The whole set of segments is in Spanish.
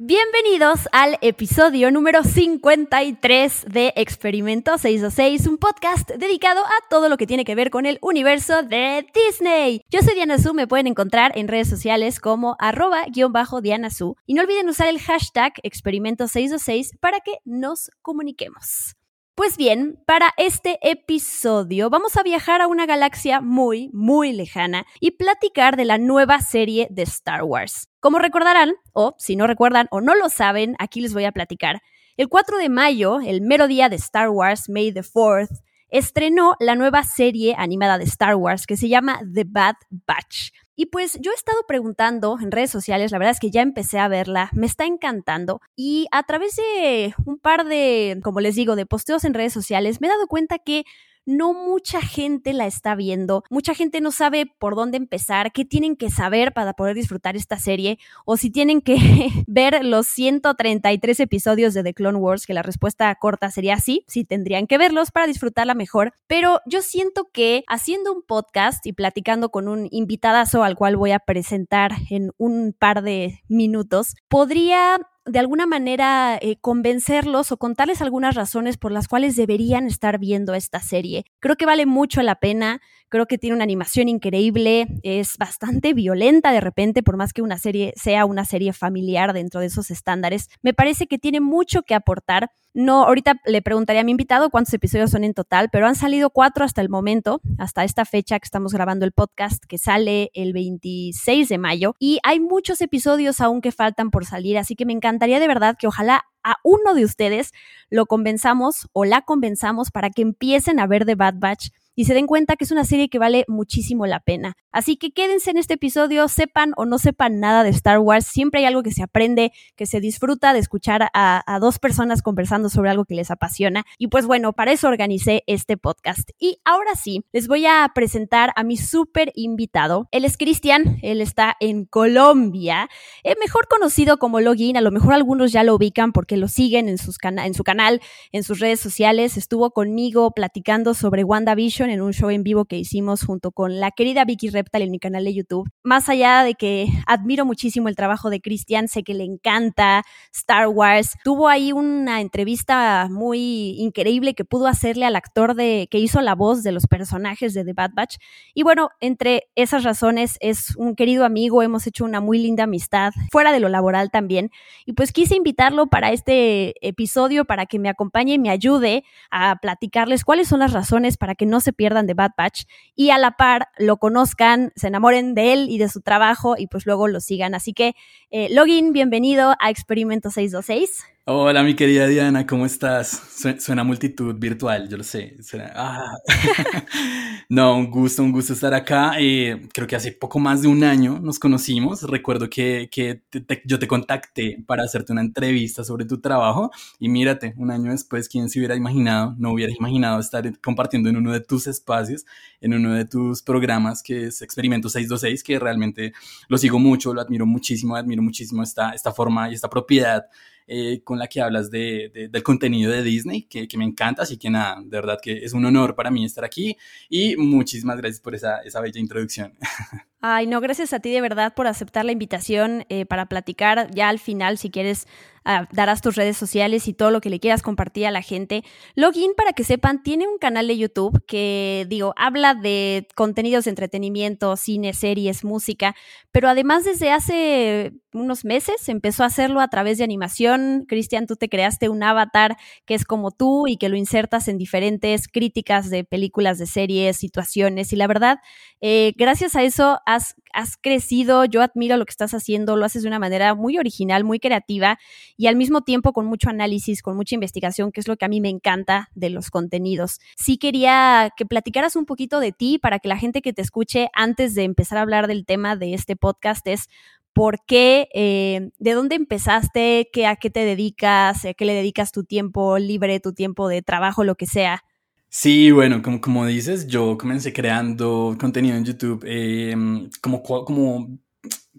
Bienvenidos al episodio número 53 de Experimento 626, un podcast dedicado a todo lo que tiene que ver con el universo de Disney. Yo soy Diana Su, me pueden encontrar en redes sociales como arroba guion bajo Diana Su. Y no olviden usar el hashtag Experimento 626 para que nos comuniquemos. Pues bien, para este episodio vamos a viajar a una galaxia muy, muy lejana y platicar de la nueva serie de Star Wars. Como recordarán, o si no recuerdan o no lo saben, aquí les voy a platicar. El 4 de mayo, el mero día de Star Wars, May the 4th, estrenó la nueva serie animada de Star Wars que se llama The Bad Batch. Y pues yo he estado preguntando en redes sociales, la verdad es que ya empecé a verla, me está encantando y a través de un par de, como les digo, de posteos en redes sociales, me he dado cuenta que no mucha gente la está viendo, mucha gente no sabe por dónde empezar, qué tienen que saber para poder disfrutar esta serie, o si tienen que ver los 133 episodios de The Clone Wars, que la respuesta corta sería sí, sí tendrían que verlos para disfrutarla mejor, pero yo siento que haciendo un podcast y platicando con un invitadazo al cual voy a presentar en un par de minutos, podría de alguna manera eh, convencerlos o contarles algunas razones por las cuales deberían estar viendo esta serie. Creo que vale mucho la pena, creo que tiene una animación increíble, es bastante violenta de repente, por más que una serie sea una serie familiar dentro de esos estándares. Me parece que tiene mucho que aportar. No, ahorita le preguntaría a mi invitado cuántos episodios son en total, pero han salido cuatro hasta el momento, hasta esta fecha que estamos grabando el podcast, que sale el 26 de mayo. Y hay muchos episodios aún que faltan por salir, así que me encantaría de verdad que ojalá a uno de ustedes lo convenzamos o la convenzamos para que empiecen a ver The Bad Batch y se den cuenta que es una serie que vale muchísimo la pena. Así que quédense en este episodio, sepan o no sepan nada de Star Wars, siempre hay algo que se aprende, que se disfruta de escuchar a, dos personas conversando sobre algo que les apasiona. Y pues bueno, para eso organicé este podcast. Y ahora sí, les voy a presentar a mi súper invitado. Él es Cristian, él está en Colombia, eh, mejor conocido como Login, a lo mejor algunos ya lo ubican porque lo siguen en, sus en su canal, en sus redes sociales, estuvo conmigo platicando sobre WandaVision en un show en vivo que hicimos junto con la querida Vicky Reptal en mi canal de YouTube. Más allá de que admiro muchísimo el trabajo de Cristian, sé que le encanta Star Wars. Tuvo ahí una entrevista muy increíble que pudo hacerle al actor de que hizo la voz de los personajes de The Bad Batch. Y bueno, entre esas razones es un querido amigo, hemos hecho una muy linda amistad fuera de lo laboral también. Y pues quise invitarlo para este episodio para que me acompañe y me ayude a platicarles cuáles son las razones para que no se pierdan de Bad Batch y a la par lo conozcan, se enamoren de él y de su trabajo y pues luego lo sigan. Así que, eh, Login, bienvenido a Experimento 626. Hola, mi querida Diana, ¿cómo estás? Suena, multitud virtual, yo lo sé. Ah. no, un gusto, un gusto estar acá. Eh, creo que hace poco más de un año nos conocimos. Recuerdo que, que yo te contacté para hacerte una entrevista sobre tu trabajo y mírate, un año después, ¿quién se hubiera imaginado? No hubiera imaginado estar compartiendo en uno de tus espacios, en uno de tus programas, que es Experimento 626, que realmente lo sigo mucho, lo admiro muchísimo, admiro muchísimo esta, esta forma y esta propiedad eh, con la que hablas de, del contenido de Disney, que, que, me encanta, así que nada, de verdad que es un honor para mí estar aquí y muchísimas gracias por esa, esa bella introducción. Ay, no, gracias a ti de verdad por aceptar la invitación eh, para platicar. Ya al final, si quieres, ah, darás tus redes sociales y todo lo que le quieras compartir a la gente. Login, para que sepan, tiene un canal de YouTube que, digo, habla de contenidos de entretenimiento, cine, series, música, pero además desde hace unos meses empezó a hacerlo a través de animación. Cristian, tú te creaste un avatar que es como tú y que lo insertas en diferentes críticas de películas, de series, situaciones. Y la verdad, eh, gracias a eso has, crecido, yo admiro lo que estás haciendo, lo haces de una manera muy original, muy creativa y al mismo tiempo con mucho análisis, con mucha investigación, que es lo que a mí me encanta de los contenidos. Sí quería que platicaras un poquito de ti para que la gente que te escuche antes de empezar a hablar del tema de este podcast es por qué, eh, de dónde empezaste, qué, a qué te dedicas, a qué le dedicas tu tiempo libre, tu tiempo de trabajo, lo que sea. Sí, bueno, como, como dices, yo comencé creando contenido en YouTube eh, como, como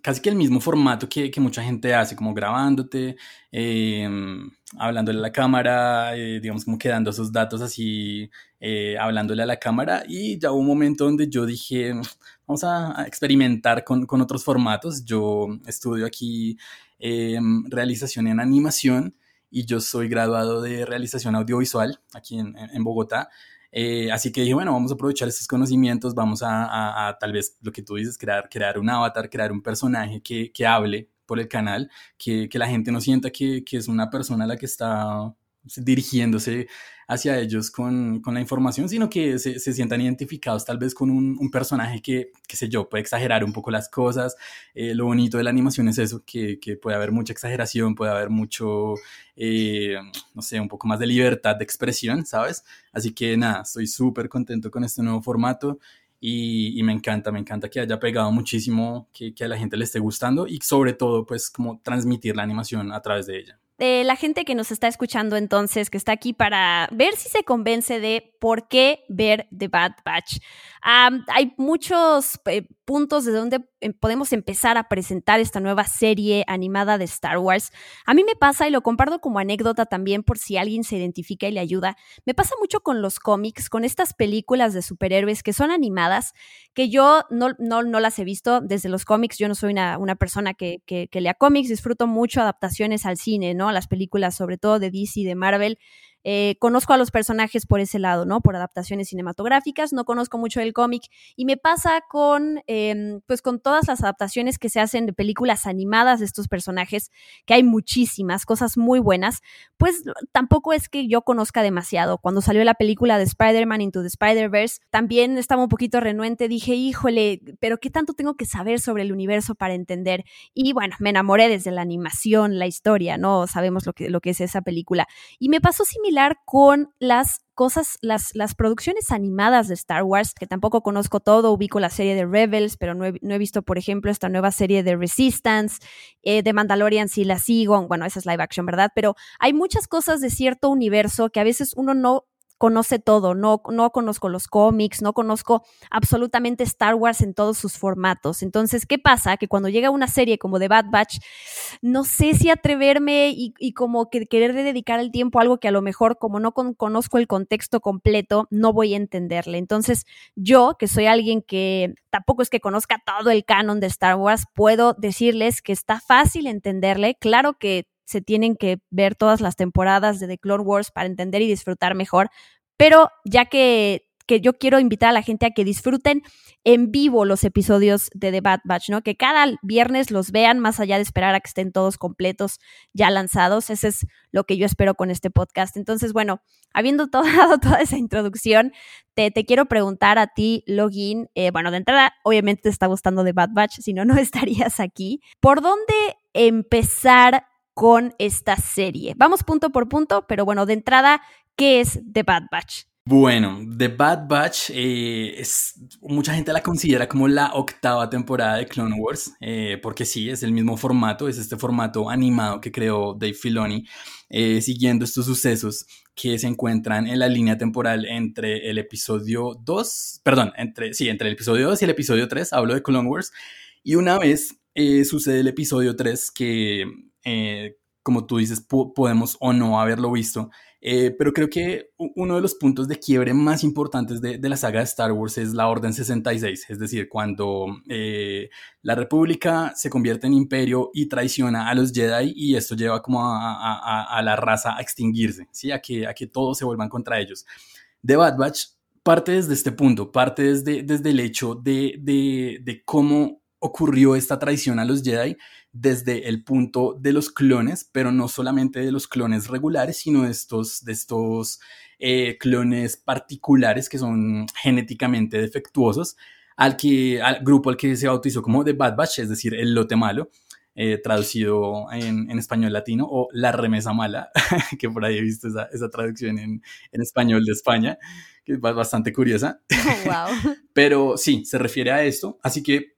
casi que el mismo formato que, que mucha gente hace, como grabándote, eh, hablándole a la cámara, eh, digamos como quedando esos datos así, hablándole a la cámara. Y ya hubo un momento donde yo dije, vamos a, experimentar con, con, otros formatos. Yo estudio aquí realización en animación y yo soy graduado de realización audiovisual aquí en, en Bogotá. Eh, así que dije, bueno, vamos a aprovechar estos conocimientos, vamos a, a, tal vez lo que tú dices, crear, crear un avatar, crear un personaje que, que hable por el canal, que, que, la gente no sienta que, que es una persona la que está dirigiéndose hacia ellos con, con la información, sino que se, se, sientan identificados tal vez con un, un, personaje que, qué sé yo, puede exagerar un poco las cosas. Eh, lo bonito de la animación es eso, que, que, puede haber mucha exageración, puede haber mucho, eh, no sé, un poco más de libertad de expresión, ¿sabes? Así que nada, estoy súper contento con este nuevo formato. Y, y, me encanta, me encanta que haya pegado muchísimo, que, que a la gente le esté gustando y sobre todo pues como transmitir la animación a través de ella la gente que nos está escuchando entonces, que está aquí para ver si se convence de por qué ver The Bad Batch. hay muchos eh, puntos de donde podemos empezar a presentar esta nueva serie animada de Star Wars. A mí me pasa, y lo comparto como anécdota también por si alguien se identifica y le ayuda, me pasa mucho con los cómics, con estas películas de superhéroes que son animadas, que yo no, no, no las he visto desde los cómics, yo no soy una, una persona que, que, lea cómics, disfruto mucho adaptaciones al cine, ¿no? Las películas sobre todo de DC, de Marvel. Eh, conozco a los personajes por ese lado, ¿no? Por adaptaciones cinematográficas, no conozco mucho el cómic y me pasa con, em, pues con todas las adaptaciones que se hacen de películas animadas de estos personajes, que hay muchísimas cosas muy buenas, pues tampoco es que yo conozca demasiado. Cuando salió la película de Spider-Man Into the Spider-Verse, también estaba un poquito renuente, dije, híjole, pero ¿qué tanto tengo que saber sobre el universo para entender? Y bueno, me enamoré desde la animación, la historia, ¿no? Sabemos lo que, lo que es esa película. Y me pasó similar con las cosas, las, las producciones animadas de Star Wars, que tampoco conozco todo, ubico la serie de Rebels, pero no he, visto, por ejemplo, esta nueva serie de Resistance, eh, de Mandalorian sí la sigo, bueno, esa es live action, ¿verdad? Pero hay muchas cosas de cierto universo que a veces uno no conoce todo, no, no conozco los cómics, no conozco absolutamente Star Wars en todos sus formatos. Entonces, ¿qué pasa? Que cuando llega una serie como The Bad Batch, no sé si atreverme y, y como que querer dedicar el tiempo a algo que a lo mejor como no conozco el contexto completo, no voy a entenderle. Entonces, yo, que soy alguien que tampoco es que conozca todo el canon de Star Wars, puedo decirles que está fácil entenderle. Claro que se tienen que ver todas las temporadas de The Clone Wars para entender y disfrutar mejor, pero ya que, que yo quiero invitar a la gente a que disfruten en vivo los episodios de The Bad Batch, ¿no? Que cada viernes los vean más allá de esperar a que estén todos completos ya lanzados. Ese es lo que yo espero con este podcast. Entonces, bueno, habiendo dado toda esa introducción, te, te, quiero preguntar a ti, Login. Eh, bueno, de entrada, obviamente te está gustando The Bad Batch, si no, no estarías aquí. ¿Por dónde empezar con esta serie. Vamos punto por punto, pero bueno, de entrada, ¿qué es The Bad Batch? Bueno, The Bad Batch eh, es, mucha gente la considera como la octava temporada de Clone Wars, eh, porque sí, es el mismo formato, es este formato animado que creó Dave Filoni, eh, siguiendo estos sucesos que se encuentran en la línea temporal entre el episodio 2, perdón, entre, sí, entre el episodio 2 y el episodio 3, hablo de Clone Wars, y una vez sucede el episodio 3 que eh, como tú dices, podemos o no haberlo visto. Eh, pero creo que uno de los puntos de quiebre más importantes de, la saga de Star Wars es la Orden 66, es decir, cuando eh, la República se convierte en imperio y traiciona a los Jedi y esto lleva como a, la raza a extinguirse, ¿sí? a, que, a que todos se vuelvan contra ellos. The Bad Batch parte desde este punto, parte desde, desde el hecho de, de, de cómo ocurrió esta traición a los Jedi desde el punto de los clones, pero no solamente de los clones regulares, sino de estos, de estos eh, clones particulares que son genéticamente defectuosos, al, que, al grupo al que se bautizó como The Bad Batch, es decir, el lote malo. Eh, traducido en, español latino, o La remesa mala, que por ahí he visto esa, esa traducción en, en, español de España, que es bastante curiosa. wow. Pero sí, se refiere a esto. Así que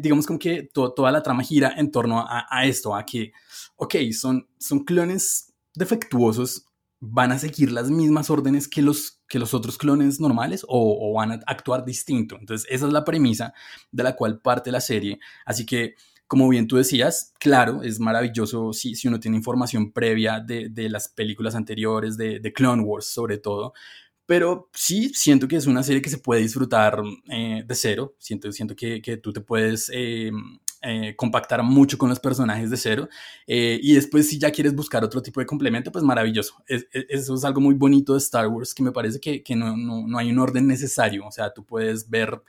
digamos como que toda la trama gira en torno a, esto, a que, ok, son, son clones defectuosos, van a seguir las mismas órdenes que los, que los otros clones normales o, van a actuar distinto. Entonces, esa es la premisa de la cual parte la serie. Así que, como bien tú decías, claro, es maravilloso si, si uno tiene información previa de, de las películas anteriores, de, de, Clone Wars sobre todo. Pero sí siento que es una serie que se puede disfrutar eh, de cero. Siento, siento que, que tú te puedes eh, eh, compactar mucho con los personajes de cero. Eh, y después, si ya quieres buscar otro tipo de complemento, pues maravilloso. eso es algo muy bonito de Star Wars que me parece que, que no, no, no, hay un orden necesario. O sea, tú puedes ver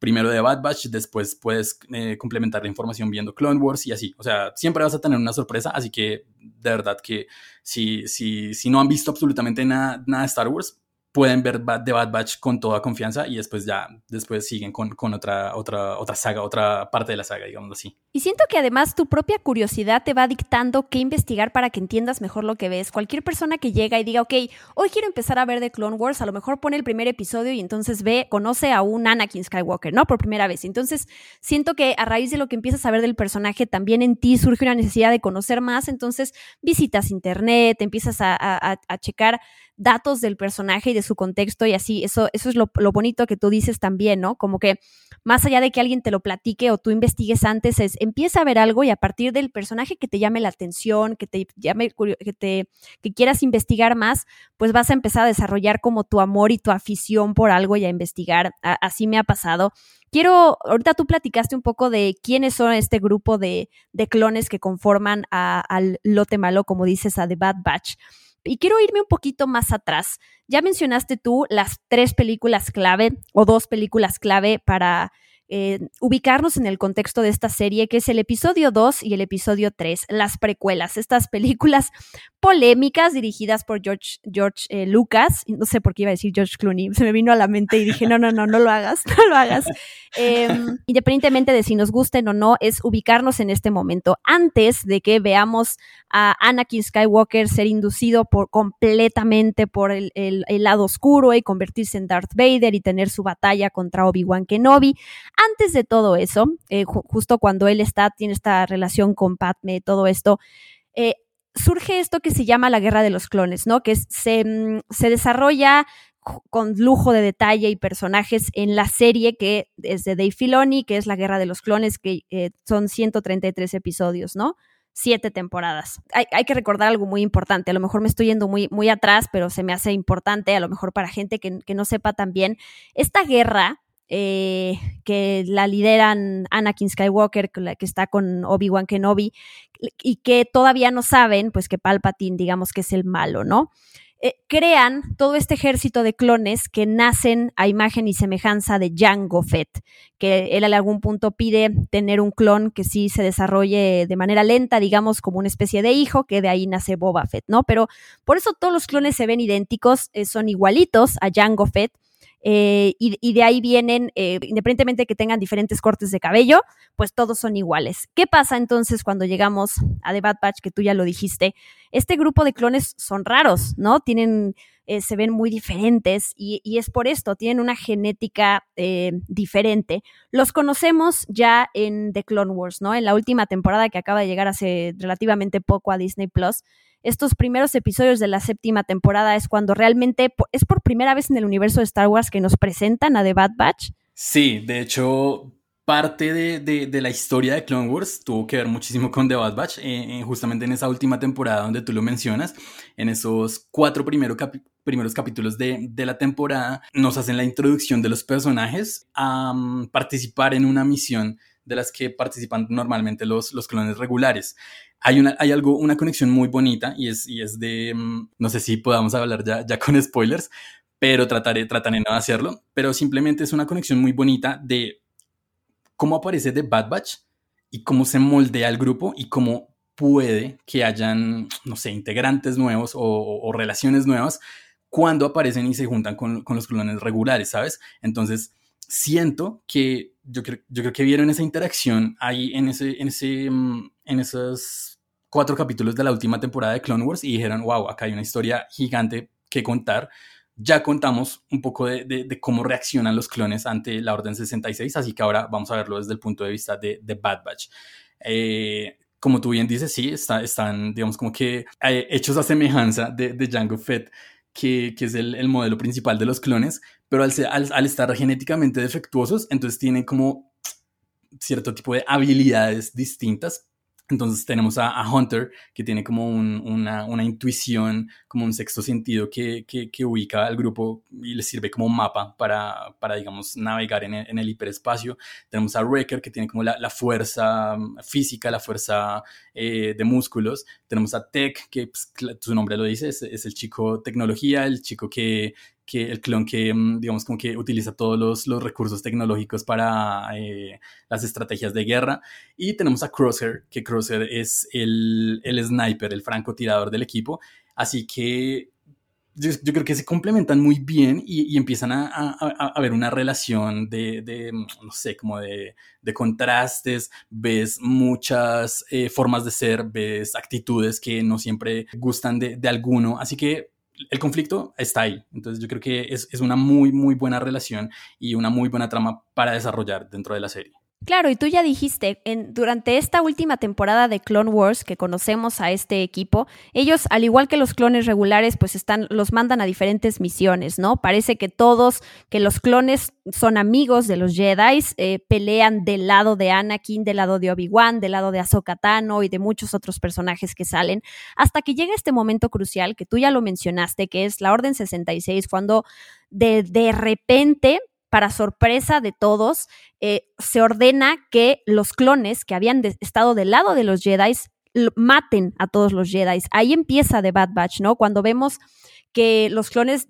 primero de Bad Batch, después puedes eh, complementar la información viendo Clone Wars y así. O sea, siempre vas a tener una sorpresa. Así que, de verdad, que si, si, si no han visto absolutamente nada, nada de Star Wars, pueden ver The Bad Batch con toda confianza y después ya, después siguen con, con, otra, otra, otra saga, otra parte de la saga, digamos así. Y siento que además tu propia curiosidad te va dictando qué investigar para que entiendas mejor lo que ves. Cualquier persona que llega y diga, ok, hoy quiero empezar a ver The Clone Wars, a lo mejor pone el primer episodio y entonces ve, conoce a un Anakin Skywalker, ¿no? Por primera vez. Entonces, siento que a raíz de lo que empiezas a ver del personaje, también en ti surge una necesidad de conocer más, entonces visitas internet, empiezas a, a, a checar datos del personaje y de su contexto y así, eso, eso es lo, bonito que tú dices también, ¿no? Como que más allá de que alguien te lo platique o tú investigues antes, es empieza a ver algo y a partir del personaje que te llame la atención, que te llame, que te, que quieras investigar más, pues vas a empezar a desarrollar como tu amor y tu afición por algo y a investigar. así me ha pasado. Quiero, ahorita tú platicaste un poco de quiénes son este grupo de, de clones que conforman al lote malo, como dices, a The Bad Batch. Y quiero irme un poquito más atrás. Ya mencionaste tú las tres películas clave o dos películas clave para eh, ubicarnos en el contexto de esta serie, que es el episodio 2 y el episodio 3, las precuelas, estas películas polémicas dirigidas por George, George eh, Lucas, no sé por qué iba a decir George Clooney, se me vino a la mente y dije, no, no, no, no lo hagas, no lo hagas. Em, independientemente de si nos gusten o no, es ubicarnos en este momento, antes de que veamos a Anakin Skywalker ser inducido por completamente por el, el lado oscuro y convertirse en Darth Vader y tener su batalla contra Obi-Wan Kenobi antes de todo eso, eh, justo cuando él está, tiene esta relación con Padme, todo esto, eh, surge esto que se llama la guerra de los clones, ¿no? Que se, mm, se desarrolla con lujo de detalle y personajes en la serie que es de Dave Filoni, que es la Guerra de los Clones, que eh, son 133 episodios, ¿no? Siete temporadas. Hay, que recordar algo muy importante, a lo mejor me estoy yendo muy, muy atrás, pero se me hace importante, a lo mejor para gente que, que no sepa también, esta guerra eh, que la lideran Anakin Skywalker, que, está con Obi-Wan Kenobi, y que todavía no saben, pues que Palpatine, digamos que es el malo, ¿no? Eh, crean todo este ejército de clones que nacen a imagen y semejanza de Jango Fett, que él a algún punto pide tener un clon que sí se desarrolle de manera lenta, digamos como una especie de hijo, que de ahí nace Boba Fett, ¿no? Pero por eso todos los clones se ven idénticos, eh, son igualitos a Jango Fett, eh, y, de ahí vienen, eh, independientemente de que tengan diferentes cortes de cabello, pues todos son iguales. ¿Qué pasa entonces cuando llegamos a The Bad que tú ya lo dijiste? Este grupo de clones son raros, ¿no? Tienen, eh, se ven muy diferentes y, y, es por esto, tienen una genética diferente. Los conocemos ya en The Clone Wars, ¿no? En la última temporada que acaba de llegar hace relativamente poco a Disney Plus estos primeros episodios de la séptima temporada es cuando realmente es por primera vez en el universo de Star Wars que nos presentan a The Bad Batch. Sí, de hecho, parte de, la historia de Clone Wars tuvo que ver muchísimo con The Bad Batch, eh, eh, justamente en esa última temporada donde tú lo mencionas, en esos cuatro primeros capítulos de, la temporada, nos hacen la introducción de los personajes a participar en una misión de las que participan normalmente los, los clones regulares. Hay, una, hay algo, una conexión muy bonita y es, y es de, mm, no sé si podamos hablar ya, ya con spoilers, pero trataré, trataré no hacerlo, pero simplemente es una conexión muy bonita de cómo aparece The Bad Batch y cómo se moldea el grupo y cómo puede que hayan, no sé, integrantes nuevos o, relaciones nuevas cuando aparecen y se juntan con, los clones regulares, ¿sabes? Entonces, siento que yo creo, yo creo que vieron esa interacción ahí en, ese, en, ese, mm, en esos cuatro capítulos de la última temporada de Clone Wars y dijeron, wow, acá hay una historia gigante que contar ya contamos un poco de, cómo reaccionan los clones ante la Orden 66, así que ahora vamos a verlo desde el punto de vista de, Bad Batch. Eh, como tú bien dices, sí, están, digamos, como que eh, hechos a semejanza de, de Django Fett, que, es el, modelo principal de los clones, pero al, al, estar genéticamente defectuosos, entonces tienen como cierto tipo de habilidades distintas entonces tenemos a, Hunter, que tiene como una, una, intuición, como un sexto sentido que, que, ubica al grupo y le sirve como mapa para, para digamos, navegar en el, en el, hiperespacio. Tenemos a Wrecker, que tiene como la, la fuerza física, la fuerza eh, de músculos. Tenemos a Tech, que pues, su nombre lo dice, es, es el chico tecnología, el chico que, que el clon que, mm, digamos, como que utiliza todos los, los recursos tecnológicos para eh, las estrategias de guerra. Y tenemos a Crosshair, que Crosshair es el, el sniper, el francotirador del equipo. Así que yo, yo, creo que se complementan muy bien y, y empiezan a, a, a, ver una relación de, de mm, no sé, como de, de contrastes, ves muchas eh, formas de ser, ves actitudes que no siempre gustan de, de alguno. Así que el conflicto está ahí. Entonces yo creo que es, es, una muy, muy buena relación y una muy buena trama para desarrollar dentro de la serie. Claro, y tú ya dijiste, en, durante esta última temporada de Clone Wars que conocemos a este equipo, ellos, al igual que los clones regulares, pues están, los mandan a diferentes misiones, ¿no? Parece que todos, que los clones son amigos de los Jedi, eh, pelean del lado de Anakin, del lado de Obi-Wan, del lado de Ahsoka Tano y de muchos otros personajes que salen, hasta que llega este momento crucial que tú ya lo mencionaste, que es la Orden 66, cuando de, de repente para sorpresa de todos, eh, se ordena que los clones que habían estado del lado de los Jedi maten a todos los Jedi. Ahí empieza The Bad Batch, ¿no? Cuando vemos que los clones,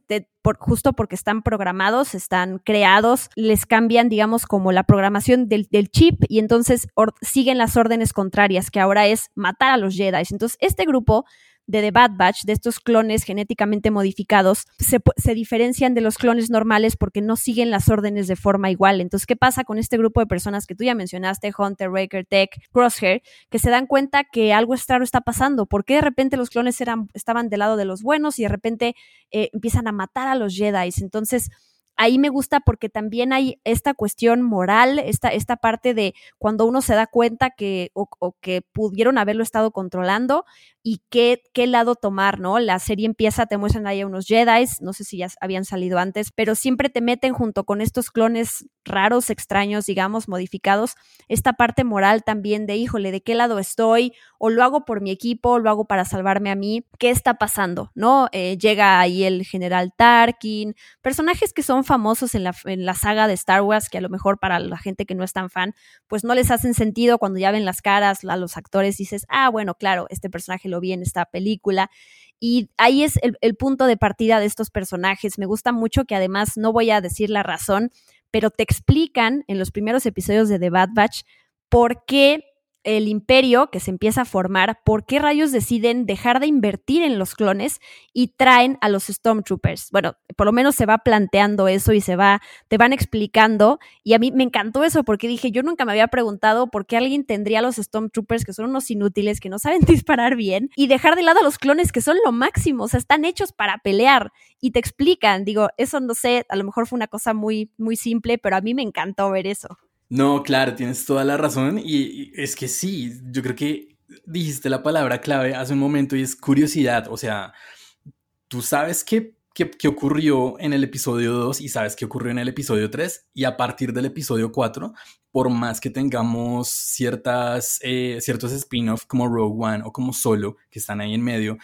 justo porque están programados, están creados, les cambian, digamos, como la programación del, chip y entonces siguen las órdenes contrarias, que ahora es matar a los Jedi. Entonces, este grupo de The Bad Batch, de estos clones genéticamente modificados, se, diferencian de los clones normales porque no siguen las órdenes de forma igual. Entonces, ¿qué pasa con este grupo de personas que tú ya mencionaste, Hunter, Raker, Tech, Crosshair, que se dan cuenta que algo extraño está pasando? ¿Por qué de repente los clones eran, estaban del lado de los buenos y de repente eh, empiezan a matar a los Jedi? Entonces, ahí me gusta porque también hay esta cuestión moral, esta, esta parte de cuando uno se da cuenta que o, que pudieron haberlo estado controlando y qué, qué lado tomar, ¿no? La serie empieza, te muestran ahí a unos Jedi, no sé si ya habían salido antes, pero siempre te meten junto con estos clones raros, extraños, digamos, modificados, esta parte moral también de, híjole, ¿de qué lado estoy? O lo hago por mi equipo, o lo hago para salvarme a mí, ¿qué está pasando? ¿No? Eh, llega ahí el general Tarkin, personajes que son famosos en la, en la saga de Star Wars, que a lo mejor para la gente que no es tan fan, pues no les hacen sentido cuando ya ven las caras a los actores, dices, ah, bueno, claro, este personaje lo vi en esta película. Y ahí es el, el punto de partida de estos personajes. Me gusta mucho que además no voy a decir la razón, pero te explican en los primeros episodios de The Bad Batch por qué el imperio que se empieza a formar, ¿por qué rayos deciden dejar de invertir en los clones y traen a los Stormtroopers? Bueno, por lo menos se va planteando eso y se va, te van explicando. Y a mí me encantó eso porque dije, yo nunca me había preguntado por qué alguien tendría a los Stormtroopers que son unos inútiles, que no saben disparar bien, y dejar de lado a los clones que son lo máximo, o sea, están hechos para pelear y te explican. Digo, eso no sé, a lo mejor fue una cosa muy, muy simple, pero a mí me encantó ver eso. No, claro, tienes toda la razón. Y, es que sí, yo creo que dijiste la palabra clave hace un momento y es curiosidad, o sea, tú sabes qué, qué, ocurrió en el episodio 2 y sabes qué ocurrió en el episodio 3 y a partir del episodio 4, por más que tengamos ciertas, eh, ciertos spin-off como Rogue One o como Solo que están ahí en medio,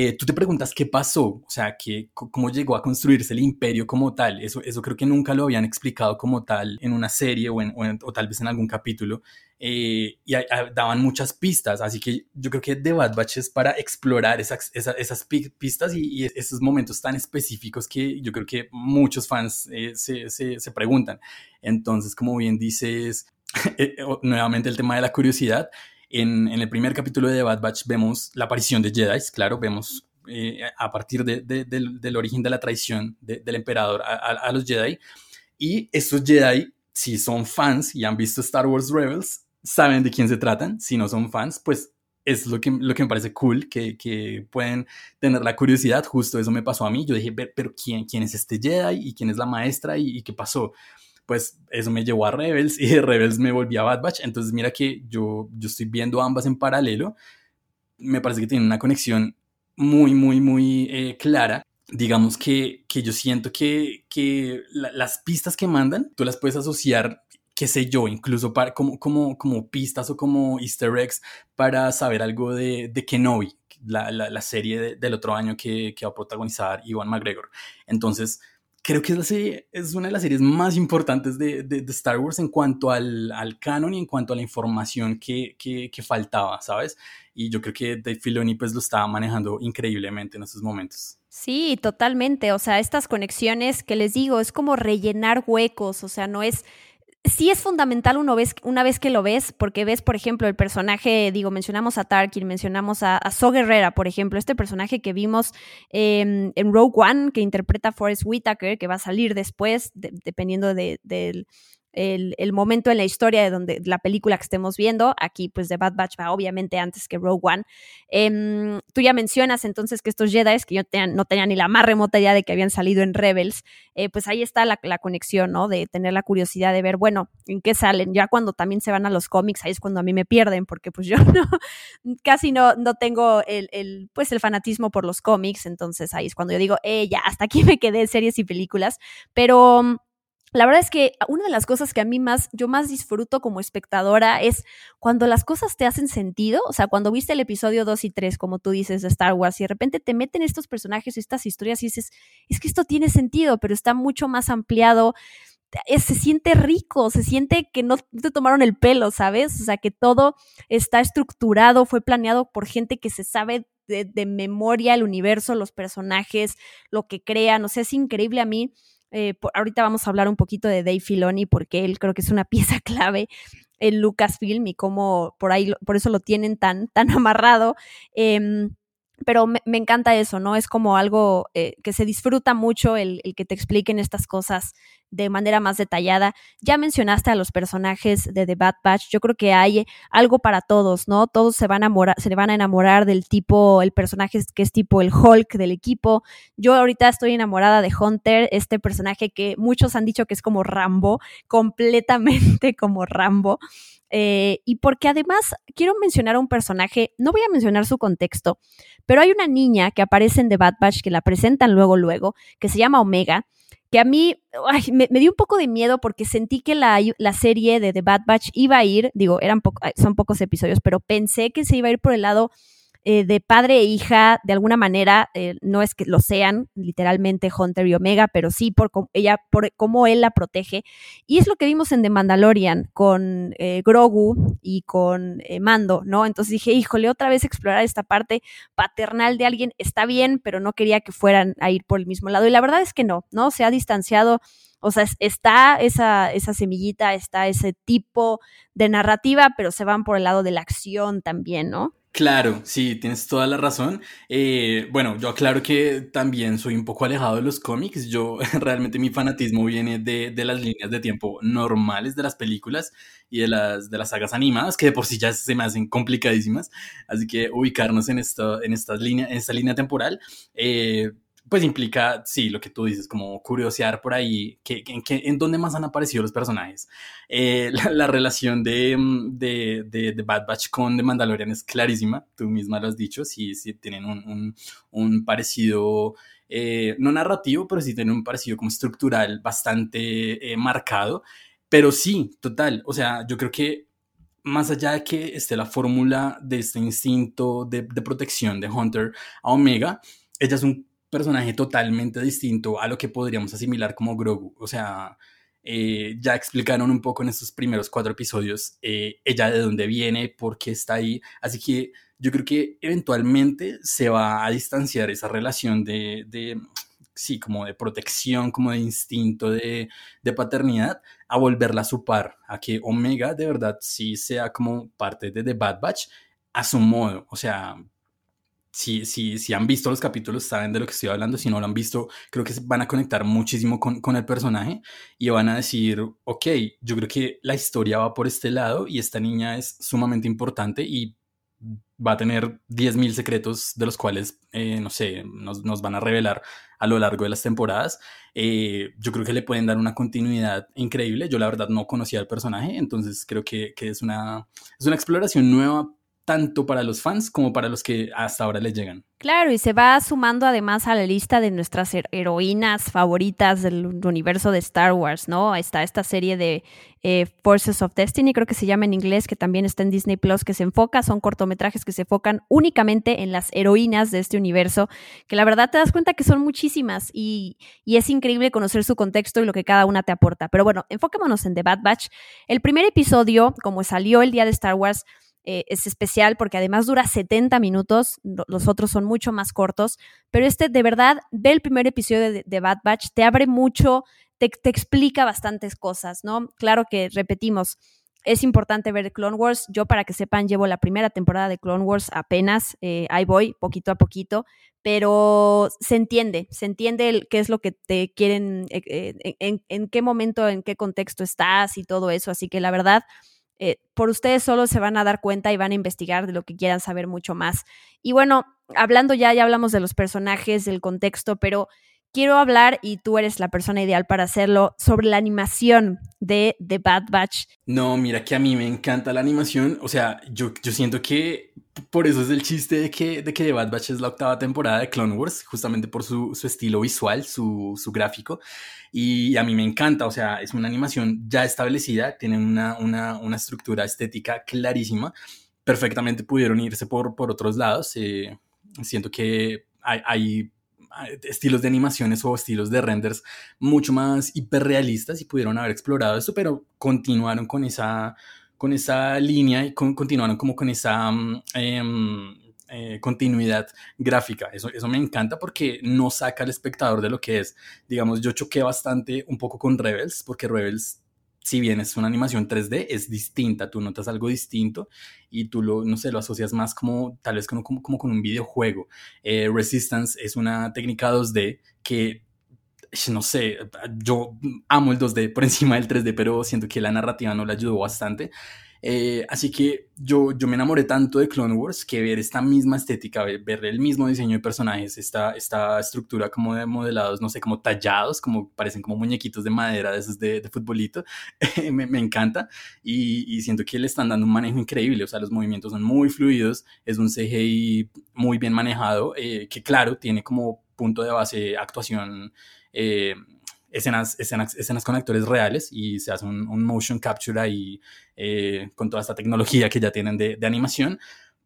eh, tú te preguntas qué pasó, o sea, que, cómo llegó a construirse el imperio como tal. Eso, eso creo que nunca lo habían explicado como tal en una serie o, en, o, tal vez en algún capítulo. Eh, y daban muchas pistas, así que yo creo que The Bad Batch es para explorar esas, esas, pistas y, esos momentos tan específicos que yo creo que muchos fans eh, se, se, se, preguntan. Entonces, como bien dices, nuevamente el tema de la curiosidad. En, el primer capítulo de The Bad Batch vemos la aparición de Jedi, claro, vemos eh, a partir del, origen de la traición del emperador a, los Jedi. Y estos Jedi, si son fans y han visto Star Wars Rebels, saben de quién se tratan. Si no son fans, pues es lo que, lo que me parece cool, que, que pueden tener la curiosidad, justo eso me pasó a mí, yo dije, pero ¿quién, quién es este Jedi y quién es la maestra y, qué pasó? Pues eso me llevó a Rebels y de Rebels me volví a Bad Batch, entonces mira que yo, yo estoy viendo ambas en paralelo, me parece que tienen una conexión muy, muy, muy eh, clara. Digamos que, que, yo siento que, que las pistas que mandan, tú las puedes asociar qué sé yo, incluso para, como, como, como pistas o como easter eggs para saber algo de, de Kenobi, la, la, serie del otro año que, que, va a protagonizar Iwan McGregor. Entonces, creo que es, es una de las series más importantes de, de, Star Wars en cuanto al, al, canon y en cuanto a la información que, que, faltaba, ¿sabes? Y yo creo que Dave Filoni pues lo estaba manejando increíblemente en estos momentos. Sí, totalmente. O sea, estas conexiones que les digo, es como rellenar huecos, o sea, no es sí es fundamental una vez, una vez que lo ves, porque ves, por ejemplo, el personaje, digo, mencionamos a Tarkin, mencionamos a, a So Guerrera, por ejemplo, este personaje que vimos en Rogue One, que interpreta Forrest Whitaker, que va a salir después, dependiendo de, del el, momento en la historia de donde la película que estemos viendo. Aquí, pues, de Bad Batch va obviamente antes que Rogue One. Em, tú ya mencionas entonces que estos Jedi, que yo no tenía ni la más remota idea de que habían salido en Rebels, eh, pues ahí está la, conexión, ¿no? De tener la curiosidad de ver, bueno, en qué salen. Ya cuando también se van a los cómics, ahí es cuando a mí me pierden, porque pues yo casi no, no tengo el, el, pues, el fanatismo por los cómics. Entonces ahí es cuando yo digo, eh, ya, hasta aquí me quedé series y películas. Pero la verdad es que una de las cosas que a mí más, yo más disfruto como espectadora es cuando las cosas te hacen sentido, o sea, cuando viste el episodio 2 y 3, como tú dices, de Star Wars, y de repente te meten estos personajes estas historias y dices, es que esto tiene sentido, pero está mucho más ampliado, se siente rico, se siente que no te tomaron el pelo, ¿sabes? O sea, que todo está estructurado, fue planeado por gente que se sabe de, de memoria el universo, los personajes, lo que crean, o sea, es increíble a mí eh, ahorita vamos a hablar un poquito de Dave Filoni porque él creo que es una pieza clave en Lucasfilm y cómo por ahí, por eso lo tienen tan, tan amarrado. Em, pero me, encanta eso, ¿no? Es como algo eh, que se disfruta mucho el, que te expliquen estas cosas de manera más detallada. Ya mencionaste a los personajes de The Bad Batch, yo creo que hay algo para todos, ¿no? Todos se van a enamorar, se van a enamorar del tipo, el personaje que es tipo el Hulk del equipo. Yo ahorita estoy enamorada de Hunter, este personaje que muchos han dicho que es como Rambo, completamente como Rambo. Eh, y porque además quiero mencionar a un personaje, no voy a mencionar su contexto, pero hay una niña que aparece en The Bad Batch que la presentan luego, luego, que se llama Omega, que a mí me, dio un poco de miedo porque sentí que la, la, serie de The Bad Batch iba a ir, digo, eran son pocos episodios, pero pensé que se iba a ir por el lado eh, de padre e hija, de alguna manera, eh, no es que lo sean literalmente Hunter y Omega, pero sí por ella, por cómo él la protege. Y es lo que vimos en The Mandalorian con eh, Grogu y con Mando, ¿no? Entonces dije, híjole, otra vez explorar esta parte paternal de alguien está bien, pero no quería que fueran a ir por el mismo lado. Y la verdad es que no, ¿no? Se ha distanciado. O sea, está esa, esa semillita, está ese tipo de narrativa, pero se van por el lado de la acción también, ¿no? Claro, sí, tienes toda la razón. Eh, bueno, yo aclaro que también soy un poco alejado de los cómics. Yo realmente mi fanatismo viene de, de, las líneas de tiempo normales de las películas y de las, de las sagas animadas, que de por sí ya se me hacen complicadísimas. Así que ubicarnos en, esto, en, estas líneas, en esta línea temporal. Eh, pues implica, sí, lo que tú dices, como curiosear por ahí, que, en, que, en dónde más han aparecido los personajes. Eh, la, relación de, mm, de, de, Bad Batch con The Mandalorian es clarísima, tú misma lo has dicho, sí, sí tienen un, un, un parecido, eh, no narrativo, pero sí tienen un parecido como estructural bastante eh, marcado. Pero sí, total, o sea, yo creo que más allá de que esté la fórmula de este instinto de, de protección de Hunter a Omega, ella es un personaje totalmente distinto a lo que podríamos asimilar como Grogu. O sea, eh, ya explicaron un poco en estos primeros cuatro episodios eh, ella de dónde viene, por qué está ahí. Así que yo creo que eventualmente se va a distanciar esa relación de, de sí, como de protección, como de instinto de, de, paternidad, a volverla a su par, a que Omega de verdad sí sea como parte de The Bad Batch a su modo. O sea, si, si, si han visto los capítulos, saben de lo que estoy hablando. Si no lo han visto, creo que van a conectar muchísimo con, con el personaje y van a decir, ok, yo creo que la historia va por este lado y esta niña es sumamente importante y va a tener 10.000 secretos de los cuales, eh, no sé, nos, nos, van a revelar a lo largo de las temporadas. Eh, yo creo que le pueden dar una continuidad increíble. Yo la verdad no conocía al personaje, entonces creo que, que es, una, es una exploración nueva tanto para los fans como para los que hasta ahora les llegan. Claro, y se va sumando además a la lista de nuestras heroínas favoritas del universo de Star Wars, ¿no? Está esta serie de eh, Forces of Destiny, creo que se llama en inglés, que también está en Disney Plus, que se enfoca, son cortometrajes que se enfocan únicamente en las heroínas de este universo, que la verdad te das cuenta que son muchísimas y, y es increíble conocer su contexto y lo que cada una te aporta. Pero bueno, enfóquémonos en The Bad Batch. El primer episodio, como salió el día de Star Wars, eh, es especial porque además dura 70 minutos, los otros son mucho más cortos, pero este de verdad, ve el primer episodio de, Bad Batch, te abre mucho, te, explica bastantes cosas, ¿no? Claro que repetimos, es importante ver Clone Wars. Yo, para que sepan, llevo la primera temporada de Clone Wars apenas. Eh, ahí voy, poquito a poquito. Pero se entiende, se entiende qué es lo que te quieren, eh, en, en, qué momento, en qué contexto estás y todo eso. Así que la verdad, eh, por ustedes solo se van a dar cuenta y van a investigar de lo que quieran saber mucho más. Y bueno, hablando ya, ya hablamos de los personajes, del contexto, pero quiero hablar, y tú eres la persona ideal para hacerlo, sobre la animación de The Bad Batch. No, mira que a mí me encanta la animación. O sea, yo, yo siento que por eso es el chiste de que, de que The Bad Batch es la octava temporada de Clone Wars, justamente por su, su estilo visual, su, su, gráfico. Y a mí me encanta, o sea, es una animación ya establecida, tiene una, una, una estructura estética clarísima. Perfectamente pudieron irse por, por otros lados. Eh, siento que hay, estilos de animaciones o estilos de renders mucho más hiperrealistas y pudieron haber explorado eso, pero continuaron con esa, con esa línea y continuaron como con esa mm, em, eh, continuidad gráfica. Eso, eso me encanta porque no saca al espectador de lo que es. Digamos, yo choqué bastante un poco con Rebels, porque Rebels si bien es una animación 3D, es distinta, tú notas algo distinto y tú lo, no sé, lo asocias más como, tal vez como, como, con un videojuego. Eh, Resistance es una técnica 2D que, no sé, yo amo el 2D por encima del 3D, pero siento que la narrativa no le ayudó bastante. Eh, así que yo, yo me enamoré tanto de Clone Wars que ver esta misma estética, ver, el mismo diseño de personajes, esta, esta estructura como de modelados, no sé, como tallados, como parecen como muñequitos de madera de esos de, de futbolito, me, me, encanta y, y, siento que le están dando un manejo increíble, o sea, los movimientos son muy fluidos, es un CGI muy bien manejado, eh, que claro, tiene como punto de base actuación. Eh, escenas, escenas, escenas con actores reales y se hace un, motion capture ahí eh, con toda esta tecnología que ya tienen de, de, animación,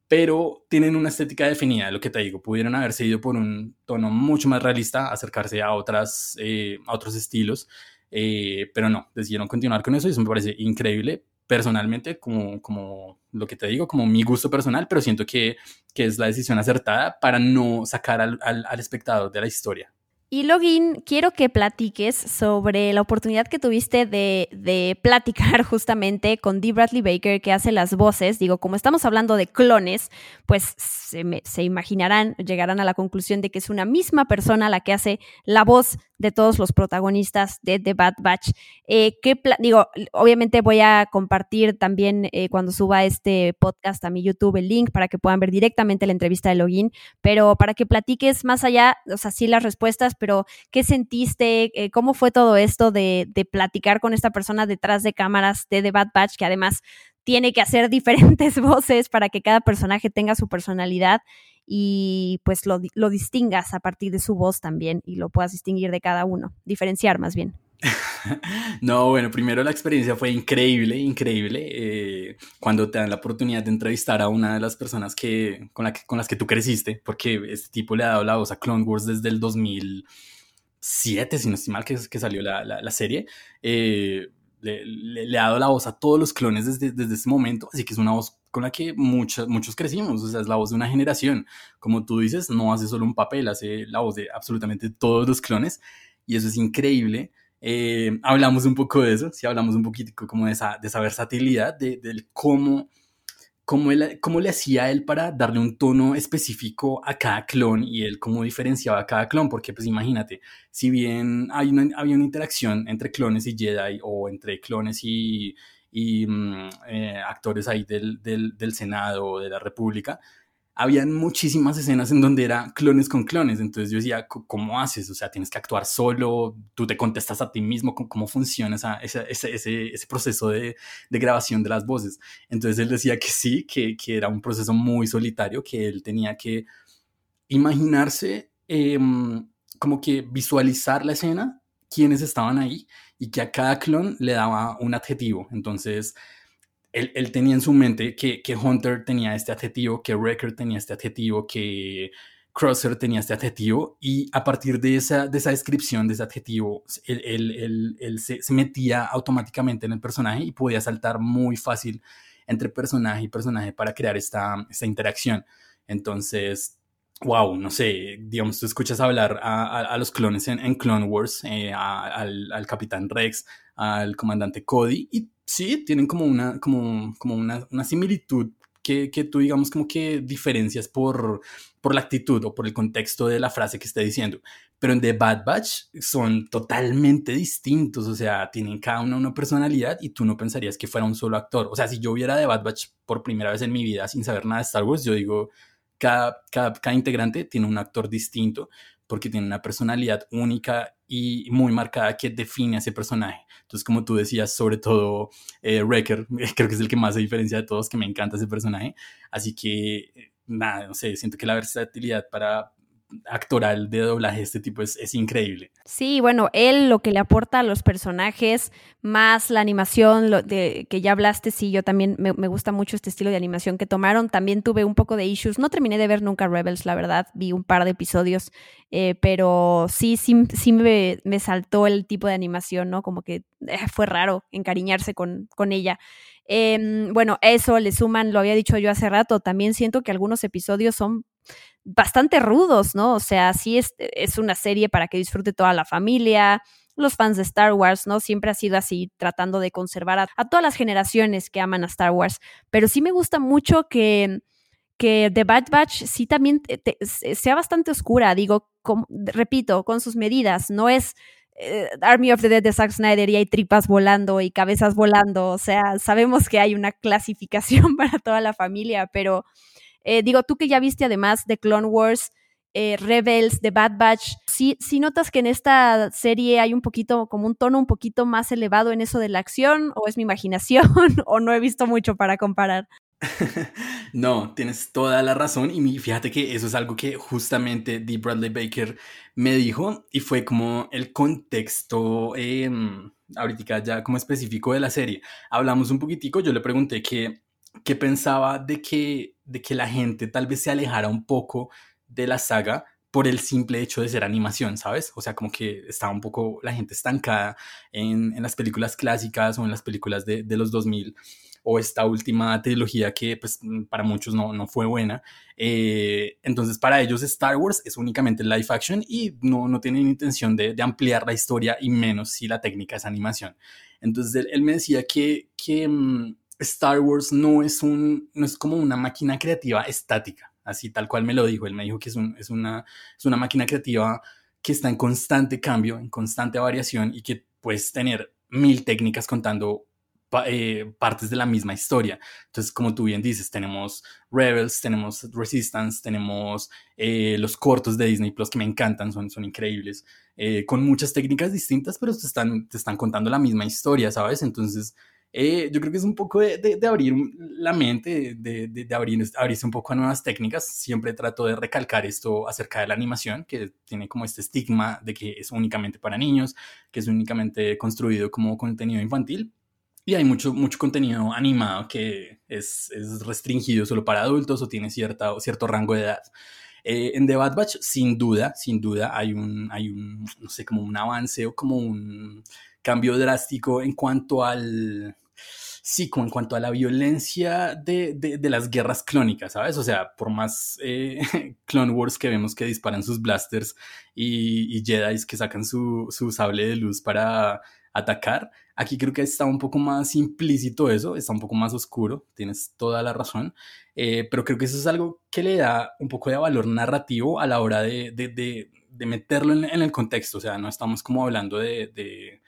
pero tienen una estética definida, lo que te digo, pudieron haberse ido por un tono mucho más realista, acercarse a, otras, eh, a otros estilos, eh, pero no, decidieron continuar con eso y eso me parece increíble. Personalmente, como, como lo que te digo, como mi gusto personal, pero siento que, que es la decisión acertada para no sacar al, al, al espectador de la historia. Y Login, quiero que platiques sobre la oportunidad que tuviste de, platicar justamente con Dee Bradley Baker, que hace las voces. Digo, como estamos hablando de clones, pues se, me, se imaginarán, llegarán a la conclusión de que es una misma persona la que hace la voz de todos los protagonistas de The Bad Batch. Eh, digo, obviamente voy a compartir también eh, cuando suba este podcast a mi YouTube el link para que puedan ver directamente la entrevista de login, pero para que platiques más allá, o sea, sí las respuestas, pero ¿qué sentiste? Eh, ¿Cómo fue todo esto de, de platicar con esta persona detrás de cámaras de The Bad Batch, que además tiene que hacer diferentes voces para que cada personaje tenga su personalidad y pues lo, lo, distingas a partir de su voz también y lo puedas distinguir de cada uno, diferenciar más bien. No, bueno, primero la experiencia fue increíble, increíble. Eh, cuando te dan la oportunidad de entrevistar a una de las personas que, con, la con las que tú creciste, porque este tipo le ha dado la voz a Clone Wars desde el 2007, si no estoy mal, que, que salió la, la, la serie. Eh, le, le, ha dado la voz a todos los clones desde, desde ese momento, así que es una voz con la que muchos, muchos crecimos, o sea, es la voz de una generación. Como tú dices, no hace solo un papel, hace la voz de absolutamente todos los clones, y eso es increíble. Eh, hablamos un poco de eso, sí, hablamos un poquito como de esa, de esa versatilidad, de, del cómo cómo, él, cómo le hacía él para darle un tono específico a cada clon y él cómo diferenciaba a cada clon, porque pues imagínate, si bien hay una, había una interacción entre clones y Jedi o entre clones y, y mm, eh, actores ahí del, del, del, Senado o de la República, habían muchísimas escenas en donde era clones con clones. Entonces yo decía, ¿cómo haces? O sea, tienes que actuar solo, tú te contestas a ti mismo, ¿cómo, funciona ese, ese, proceso de, grabación de las voces? Entonces él decía que sí, que, era un proceso muy solitario, que él tenía que imaginarse, em, como que visualizar la escena, quiénes estaban ahí, y que a cada clon le daba un adjetivo. Entonces él, tenía en su mente que, Hunter tenía este adjetivo, que Wrecker tenía este adjetivo, que Crosser tenía este adjetivo, y a partir de esa, de esa descripción de ese adjetivo, él, se, metía automáticamente en el personaje y podía saltar muy fácil entre personaje y personaje para crear esta, esta interacción. Entonces, wow, no sé, digamos, tú escuchas hablar a, los clones en, Clone Wars, eh, al, al, Capitán Rex, al Comandante Cody, y sí, tienen como una, como, como una, una similitud que, que, tú digamos como que diferencias por, por la actitud o por el contexto de la frase que esté diciendo. Pero en The Bad Batch son totalmente distintos, o sea, tienen cada uno una personalidad y tú no pensarías que fuera un solo actor. O sea, si yo viera The Bad Batch por primera vez en mi vida sin saber nada de Star Wars, yo digo, cada, cada, cada integrante tiene un actor distinto porque tiene una personalidad única y muy marcada que define a ese personaje. Entonces, como tú decías, sobre todo eh, Wrecker, creo que es el que más se diferencia de todos, que me encanta ese personaje. Así que, eh, nada, no sé, siento que la versatilidad para actoral de doblaje este tipo es, es, increíble. Sí, bueno, él lo que le aporta a los personajes, más la animación lo de, que ya hablaste, sí, yo también me, gusta mucho este estilo de animación que tomaron. También tuve un poco de issues, no terminé de ver nunca Rebels, la verdad, vi un par de episodios, eh, pero sí, sí, sí me, me, saltó el tipo de animación, ¿no? Como que eh, fue raro encariñarse con, con ella. Em, bueno, eso le suman, lo había dicho yo hace rato, también siento que algunos episodios son bastante rudos, ¿no? O sea, sí es, es una serie para que disfrute toda la familia, los fans de Star Wars, ¿no? Siempre ha sido así, tratando de conservar a, todas las generaciones que aman a Star Wars. Pero sí me gusta mucho que, que The Bad Batch sí también sea bastante oscura, digo, repito, con sus medidas, no es eh, Army of the Dead de Zack Snyder y hay tripas volando y cabezas volando, o sea, sabemos que hay una clasificación para toda la familia, pero eh, digo, tú que ya viste además de Clone Wars, eh, Rebels, The Bad Batch, ¿sí, ¿sí, notas que en esta serie hay un poquito, como un tono un poquito más elevado en eso de la acción, o es mi imaginación, o no he visto mucho para comparar? no, tienes toda la razón y fíjate que eso es algo que justamente Dee Bradley Baker me dijo y fue como el contexto, em, ahorita ya como específico de la serie. Hablamos un poquitico, yo le pregunté que pensaba de que, de que la gente tal vez se alejara un poco de la saga por el simple hecho de ser animación, ¿sabes? O sea, como que estaba un poco la gente estancada en, en las películas clásicas o en las películas de, de, los 2000 o esta última trilogía que pues para muchos no, no fue buena. Eh, entonces para ellos Star Wars es únicamente live action y no, no tienen intención de, de, ampliar la historia y menos si la técnica es animación. Entonces él, me decía que, que mm, Star Wars no es, un, no es como una máquina creativa estática, así tal cual me lo dijo. Él me dijo que es, un, es, una, es una máquina creativa que está en constante cambio, en constante variación y que puedes tener mil técnicas contando eh, partes de la misma historia. Entonces, como tú bien dices, tenemos Rebels, tenemos Resistance, tenemos eh, los cortos de Disney Plus que me encantan, son, son increíbles, eh, con muchas técnicas distintas, pero te están, te están contando la misma historia, ¿sabes? Entonces, eh, yo creo que es un poco de, de, abrir la mente, de, de, abrir, abrirse un poco a nuevas técnicas. Siempre trato de recalcar esto acerca de la animación, que tiene como este estigma de que es únicamente para niños, que es únicamente construido como contenido infantil. Y hay mucho, mucho contenido animado que es, es restringido solo para adultos o tiene cierta, cierto rango de edad. Eh, en The Bad Batch, sin duda, sin duda, hay un, hay un, no sé, como un avance o como un cambio drástico en cuanto al, sí, como en cuanto a la violencia de, de, las guerras clónicas, ¿sabes? O sea, por más eh, Clone Wars que vemos que disparan sus blasters y, y Jedi que sacan su, su sable de luz para atacar, aquí creo que está un poco más implícito eso, está un poco más oscuro, tienes toda la razón, eh, pero creo que eso es algo que le da un poco de valor narrativo a la hora de, de, de, meterlo en, en, el contexto, o sea, no estamos como hablando de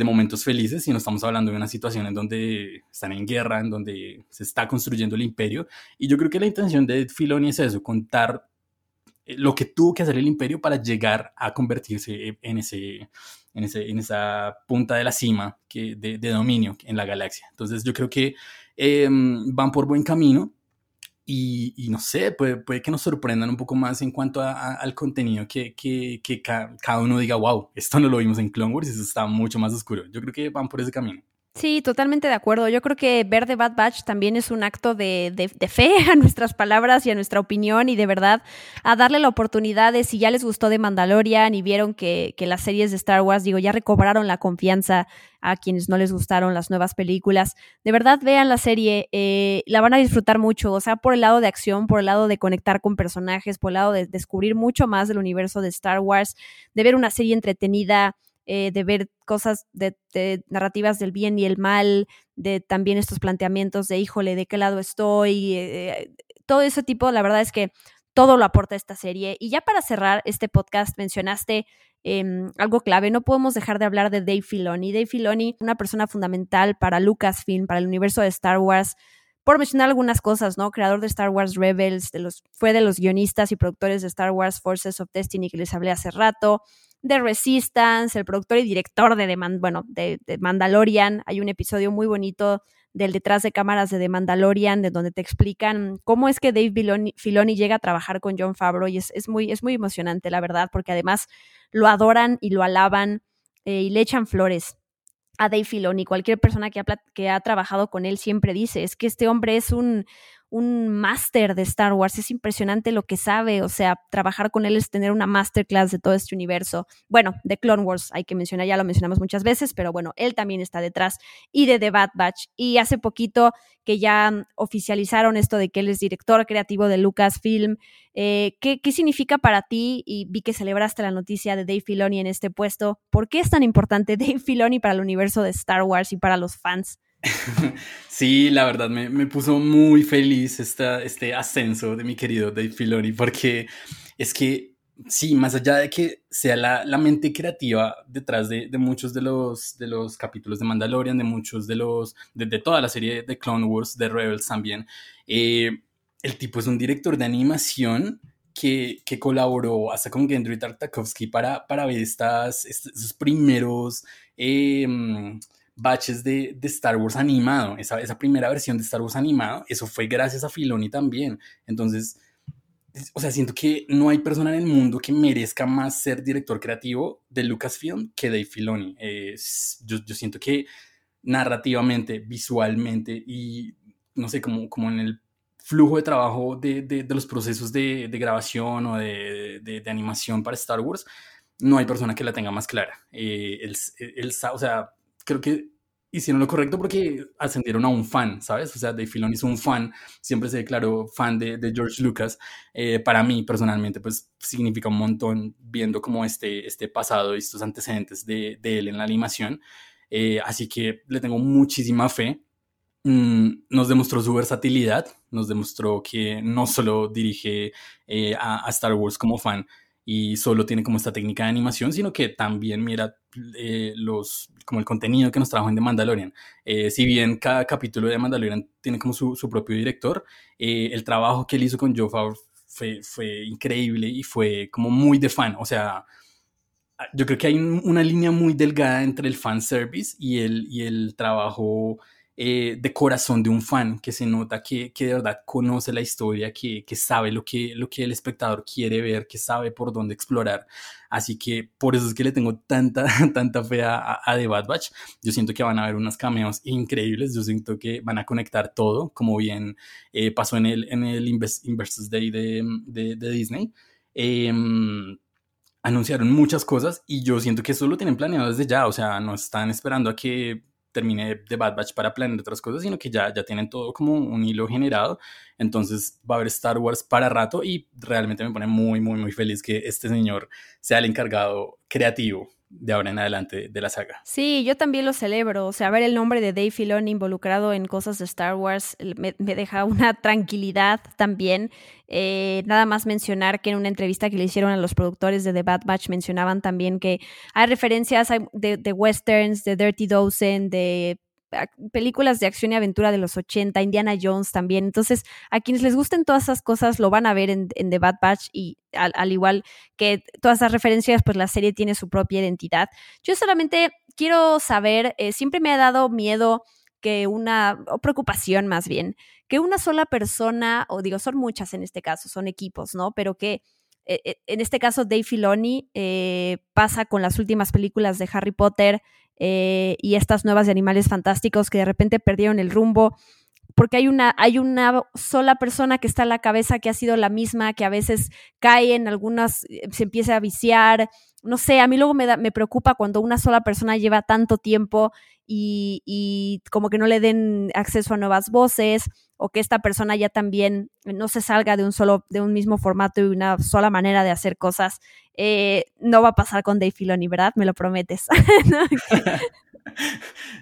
de momentos felices, sino estamos hablando de una situación en donde están en guerra, en donde se está construyendo el imperio. Y yo creo que la intención de Filoni es eso, contar eh, lo que tuvo que hacer el imperio para llegar a convertirse en, ese, en, ese, en esa punta de la cima que, de, dominio en la galaxia. Entonces yo creo que em, van por buen camino. Y, no sé, puede, que nos sorprendan un poco más en cuanto al contenido, que, que, que cada uno diga, wow, esto no lo vimos en Clone Wars, eso está mucho más oscuro. Yo creo que van por ese camino. Sí, totalmente de acuerdo. Yo creo que ver The Bad Batch también es un acto de, de, fe a nuestras palabras y a nuestra opinión y de verdad a darle la oportunidad de si ya les gustó de Mandalorian y vieron que, que las series de Star Wars, digo, ya recobraron la confianza a quienes no les gustaron las nuevas películas. De verdad, vean la serie, eh, la van a disfrutar mucho, o sea, por el lado de acción, por el lado de conectar con personajes, por el lado de descubrir mucho más del universo de Star Wars, de ver una serie entretenida eh, de ver cosas de, narrativas del bien y el mal, de también estos planteamientos de, híjole, ¿de qué lado estoy? Eh, todo ese tipo, la verdad es que todo lo aporta esta serie. Y ya para cerrar este podcast, mencionaste em, algo clave, no podemos dejar de hablar de Dave Filoni. Dave Filoni, una persona fundamental para Lucasfilm, para el universo de Star Wars, por mencionar algunas cosas, ¿no? Creador de Star Wars Rebels, de los, fue de los guionistas y productores de Star Wars Forces of Destiny que les hablé hace rato, de Resistance, el productor y director de, bueno, de, Mandalorian. Hay un episodio muy bonito del detrás de cámaras de The Mandalorian, de donde te explican cómo es que Dave Filoni, llega a trabajar con John Favreau y es, muy, es muy emocionante, la verdad, porque además lo adoran y lo alaban eh, y le echan flores a Dave Filoni. Cualquier persona que ha, que ha trabajado con él siempre dice, es que este hombre es un, un máster de Star Wars. Es impresionante lo que sabe. O sea, trabajar con él es tener una masterclass de todo este universo. Bueno, de Clone Wars hay que mencionar, ya lo mencionamos muchas veces, pero bueno, él también está detrás. Y de The Bad Batch. Y hace poquito que ya oficializaron esto de que él es director creativo de Lucasfilm. Eh, ¿qué, ¿Qué significa para ti? Y vi que celebraste la noticia de Dave Filoni en este puesto. ¿Por qué es tan importante Dave Filoni para el universo de Star Wars y para los fans? Sí, la verdad me, puso muy feliz esta, este ascenso de mi querido Dave Filoni, porque es que, sí, más allá de que sea la, mente creativa detrás de, muchos de los, de los capítulos de Mandalorian, de muchos de los, de, toda la serie de Clone Wars, de Rebels también, eh, el tipo es un director de animación que, colaboró hasta con Gendry Tartakovsky para, para ver estas, estos primeros... Eh, batches de, Star Wars animado, esa, esa, primera versión de Star Wars animado, eso fue gracias a Filoni también. Entonces, o sea, siento que no hay persona en el mundo que merezca más ser director creativo de Lucasfilm que Dave Filoni. yo, yo, siento que narrativamente, visualmente y no sé, como, como en el flujo de trabajo de, de, los procesos de, de, grabación o de, animación para Star Wars, no hay persona que la tenga más clara. Eh, él, o sea, creo que hicieron lo correcto porque ascendieron a un fan, ¿sabes? O sea, Dave Filoni es un fan, siempre se declaró fan de, George Lucas. Eh, para mí, personalmente, pues significa un montón viendo como este, este pasado y estos antecedentes de, él en la animación. Eh, así que le tengo muchísima fe. Mm, nos demostró su versatilidad, nos demostró que no solo dirige eh, a Star Wars como fan, y solo tiene como esta técnica de animación, sino que también mira eh, los, como el contenido que nos trajo en The Mandalorian. Eh, si bien cada capítulo de Mandalorian tiene como su, su propio director, eh, el trabajo que él hizo con Joe Favreau fue, fue increíble y fue como muy de fan. O sea, yo creo que hay una línea muy delgada entre el fan service y el, y el trabajo eh, de corazón de un fan, que se nota que, que de verdad conoce la historia, que, que, sabe lo que, lo que el espectador quiere ver, que sabe por dónde explorar. Así que por eso es que le tengo tanta, tanta fe a, a The Bad Batch. Yo siento que van a haber unos cameos increíbles, yo siento que van a conectar todo, como bien eh, pasó en el, en el Inversus Day de, de, de Disney. Em, anunciaron muchas cosas y yo siento que eso lo tienen planeado desde ya, o sea, no están esperando a que termine de Bad Batch para planear otras cosas, sino que ya, ya tienen todo como un hilo generado. Entonces va a haber Star Wars para rato y realmente me pone muy, muy, muy feliz que este señor sea el encargado creativo de ahora en adelante de la saga. Sí, yo también lo celebro. O sea, ver el nombre de Dave Filoni involucrado en cosas de Star Wars me, deja una tranquilidad también. Eh, nada más mencionar que en una entrevista que le hicieron a los productores de The Bad Batch mencionaban también que hay referencias de, de westerns, de Dirty Dozen, de películas de acción y aventura de los 80, Indiana Jones también. Entonces, a quienes les gusten todas esas cosas lo van a ver en, The Bad Batch y al, igual que todas esas referencias, pues la serie tiene su propia identidad. Yo solamente quiero saber, eh, siempre me ha dado miedo que una, o preocupación más bien, que una sola persona, o digo, son muchas en este caso, son equipos, ¿no? Pero que en este caso Dave Filoni pasa con las últimas películas de Harry Potter, eh, y estas nuevas de animales fantásticos que de repente perdieron el rumbo porque hay una, hay una sola persona que está en la cabeza que ha sido la misma, que a veces cae en algunas, eh, se empieza a viciar. No sé, a mí luego me, da, me preocupa cuando una sola persona lleva tanto tiempo y, y, como que no le den acceso a nuevas voces o que esta persona ya también no se salga de un solo, de un mismo formato y una sola manera de hacer cosas. Eh, no va a pasar con Dave Filoni, ¿verdad? Me lo prometes.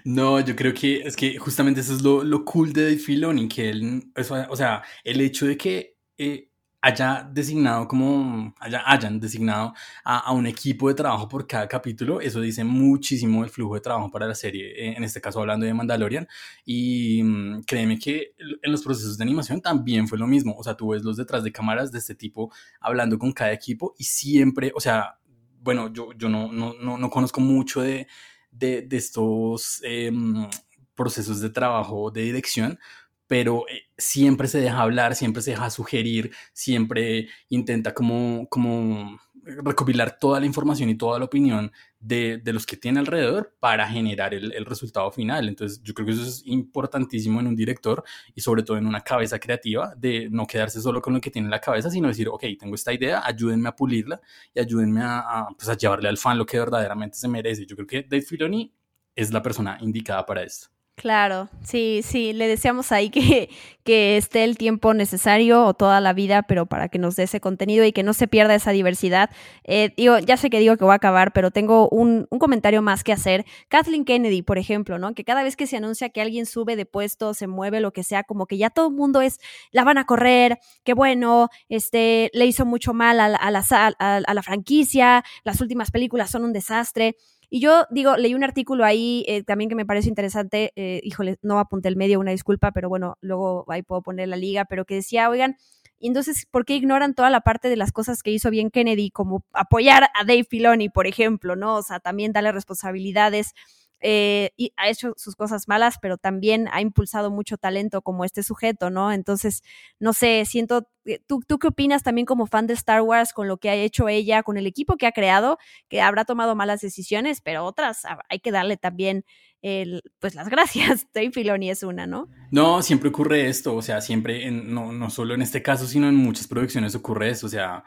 no, yo creo que es que justamente eso es lo, lo cool de Dave Filoni, que él, o sea, el hecho de que eh, haya designado como, haya, hayan designado a, un equipo de trabajo por cada capítulo, eso dice muchísimo el flujo de trabajo para la serie, eh, en este caso hablando de Mandalorian, y mm, créeme que en los procesos de animación también fue lo mismo, o sea, tú ves los detrás de cámaras de este tipo hablando con cada equipo y siempre, o sea, bueno, yo, yo no, no, no, conozco mucho de, de, estos em, procesos de trabajo de dirección, pero eh, siempre se deja hablar, siempre se deja sugerir, siempre intenta como, como recopilar toda la información y toda la opinión de, de los que tiene alrededor para generar el, el, resultado final. Entonces yo creo que eso es importantísimo en un director y sobre todo en una cabeza creativa de no quedarse solo con lo que tiene en la cabeza, sino decir, ok, tengo esta idea, ayúdenme a pulirla y ayúdenme a, a, pues a llevarle al fan lo que verdaderamente se merece. Yo creo que Dave Filoni es la persona indicada para esto. Claro, sí, sí, le deseamos ahí que, que esté el tiempo necesario o toda la vida, pero para que nos dé ese contenido y que no se pierda esa diversidad. Eh, digo, ya sé que digo que voy a acabar, pero tengo un, un, comentario más que hacer. Kathleen Kennedy, por ejemplo, ¿no? Que cada vez que se anuncia que alguien sube de puesto, se mueve, lo que sea, como que ya todo el mundo es, la van a correr, qué bueno, este, le hizo mucho mal a, la, a la franquicia, las últimas películas son un desastre. Y yo digo, leí un artículo ahí eh, también que me parece interesante, eh, híjole, no apunté el medio, una disculpa, pero bueno, luego ahí puedo poner la liga, pero que decía, oigan, entonces, ¿por qué ignoran toda la parte de las cosas que hizo bien Kennedy, como apoyar a Dave Filoni, por ejemplo, ¿no? O sea, también darle responsabilidades eh, y ha hecho sus cosas malas, pero también ha impulsado mucho talento como este sujeto, ¿no? Entonces, no sé, siento, ¿tú, ¿tú qué opinas también como fan de Star Wars con lo que ha hecho ella, con el equipo que ha creado, que habrá tomado malas decisiones, pero otras hay que darle también el, pues las gracias. Dave Filoni es una, ¿no? No, siempre ocurre esto, o sea, siempre, no, no solo en este caso, sino en muchas producciones ocurre esto, o sea,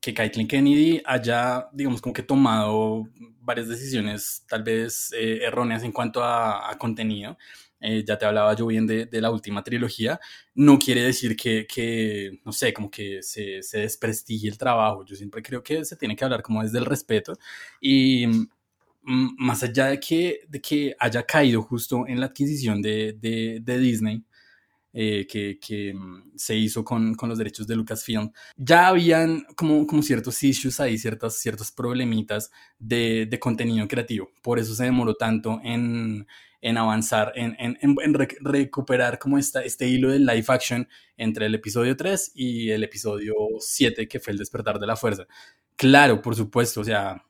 que Kathleen Kennedy haya, digamos, como que tomado varias decisiones tal vez eh, erróneas en cuanto a, contenido. Eh, ya te hablaba yo bien de, de, la última trilogía, no quiere decir que, que no sé, como que se, se desprestigie el trabajo. Yo siempre creo que se tiene que hablar como desde el respeto y más allá de que, de que haya caído justo en la adquisición de, de, Disney, eh, que, que, mm, se hizo con, con, los derechos de Lucasfilm, ya habían como, como ciertos issues ahí, ciertas, ciertos problemitas de, de contenido creativo. Por eso se demoró tanto en, en avanzar, en, en, en recuperar como esta, este hilo de live action entre el episodio 3 y el episodio 7, que fue el despertar de la fuerza. Claro, por supuesto, o sea,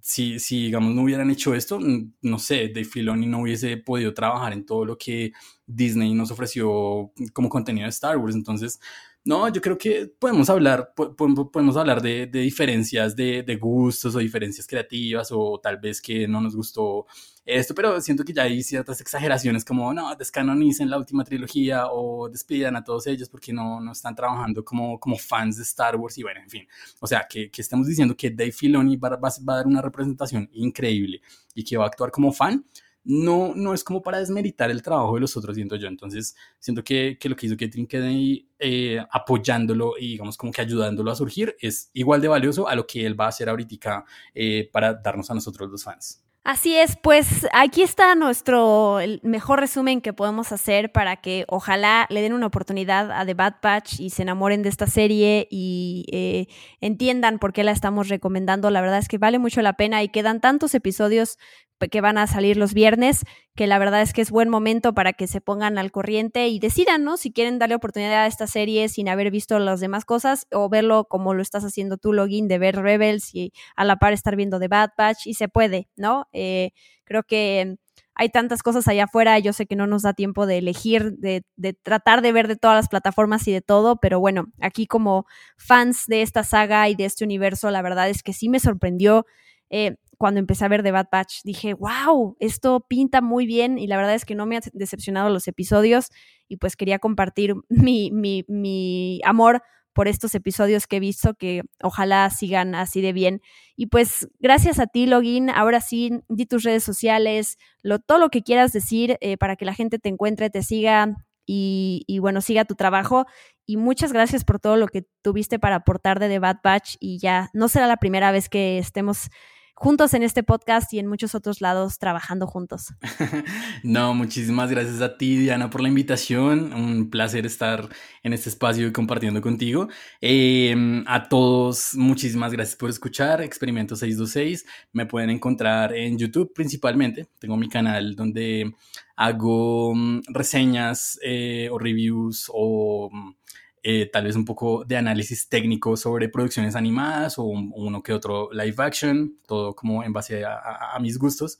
si, si, digamos no hubieran hecho esto, no sé, Dave Filoni no hubiese podido trabajar en todo lo que Disney nos ofreció como contenido de Star Wars, entonces no, yo creo que podemos hablar, podemos hablar de, diferencias de, gustos o diferencias creativas o tal vez que no nos gustó esto, pero siento que ya hay ciertas exageraciones como, no, descanonicen la última trilogía o despidan a todos ellos porque no, no están trabajando como, como fans de Star Wars y bueno, en fin. O sea, que, que estamos diciendo que Dave Filoni va, va, va a dar una representación increíble y que va a actuar como fan no, no es como para desmeritar el trabajo de los otros, siento yo. Entonces, siento que, que lo que hizo Catherine Kennedy eh, apoyándolo y digamos como que ayudándolo a surgir es igual de valioso a lo que él va a hacer ahorita eh, para darnos a nosotros los fans. Así es, pues aquí está nuestro el mejor resumen que podemos hacer para que ojalá le den una oportunidad a The Bad Patch y se enamoren de esta serie y eh, entiendan por qué la estamos recomendando. La verdad es que vale mucho la pena y quedan tantos episodios que van a salir los viernes, que la verdad es que es buen momento para que se pongan al corriente y decidan, ¿no? Si quieren darle oportunidad a esta serie sin haber visto las demás cosas o verlo como lo estás haciendo tú, login, de ver Rebels y a la par estar viendo The Bad Batch y se puede, ¿no? Eh, creo que hay tantas cosas allá afuera, yo sé que no nos da tiempo de elegir, de, de, tratar de ver de todas las plataformas y de todo, pero bueno, aquí como fans de esta saga y de este universo, la verdad es que sí me sorprendió. Eh, cuando empecé a ver The Bad Batch, dije, wow, esto pinta muy bien y la verdad es que no me ha decepcionado los episodios y pues quería compartir mi, mi, mi amor por estos episodios que he visto que ojalá sigan así de bien. Y pues gracias a ti, Login. Ahora sí, di tus redes sociales, lo, todo lo que quieras decir eh, para que la gente te encuentre, te siga y, y, bueno, siga tu trabajo. Y muchas gracias por todo lo que tuviste para aportar de The Bad Batch. Y ya no será la primera vez que estemos juntos en este podcast y en muchos otros lados trabajando juntos. no, muchísimas gracias a ti, Diana, por la invitación. Un placer estar en este espacio y compartiendo contigo. Eh, a todos, muchísimas gracias por escuchar Experimento 626. Me pueden encontrar en YouTube principalmente. Tengo mi canal donde hago mm, reseñas eh, o reviews o mm, eh, tal vez un poco de análisis técnico sobre producciones animadas o uno que otro live action, todo como en base a, mis gustos.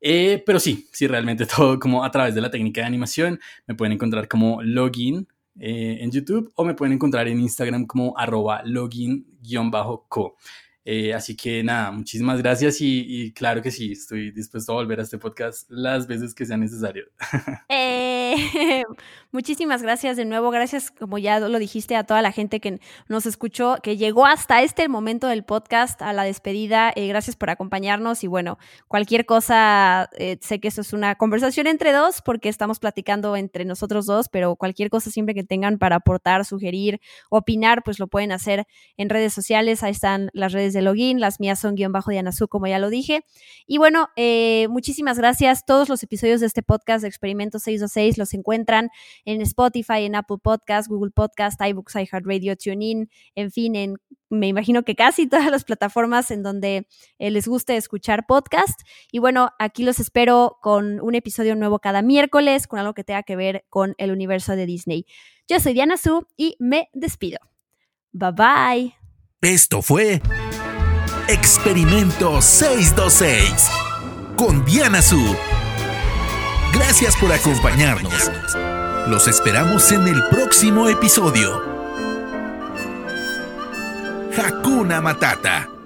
Eh, pero sí, sí, realmente todo como a través de la técnica de animación. Me pueden encontrar como login eh, en YouTube o me pueden encontrar en Instagram como arroba login-co. Eh, así que nada, muchísimas gracias y, claro que sí, estoy dispuesto a volver a este podcast las veces que sea necesario. Eh, muchísimas gracias de nuevo, gracias como ya lo dijiste a toda la gente que nos escuchó, que llegó hasta este momento del podcast, a la despedida, eh, gracias por acompañarnos y bueno, cualquier cosa, sé que eso es una conversación entre dos porque estamos platicando entre nosotros dos, pero cualquier cosa siempre que tengan para aportar, sugerir, opinar, pues lo pueden hacer en redes sociales, ahí están las redes de login, las mías son guion bajo Diana Su, como ya lo dije. Y bueno, eh, muchísimas gracias. Todos los episodios de este podcast de Experimento 626 los encuentran en Spotify, en Apple Podcast, Google Podcast, iBooks, iHeartRadio, TuneIn, en fin, en me imagino que casi todas las plataformas en donde eh, les guste escuchar podcast. Y bueno, aquí los espero con un episodio nuevo cada miércoles, con algo que tenga que ver con el universo de Disney. Yo soy Diana Su y me despido. Bye bye. Esto fue Experimento 626 con Diana Su. Gracias por acompañarnos. Los esperamos en el próximo episodio. Hakuna Matata.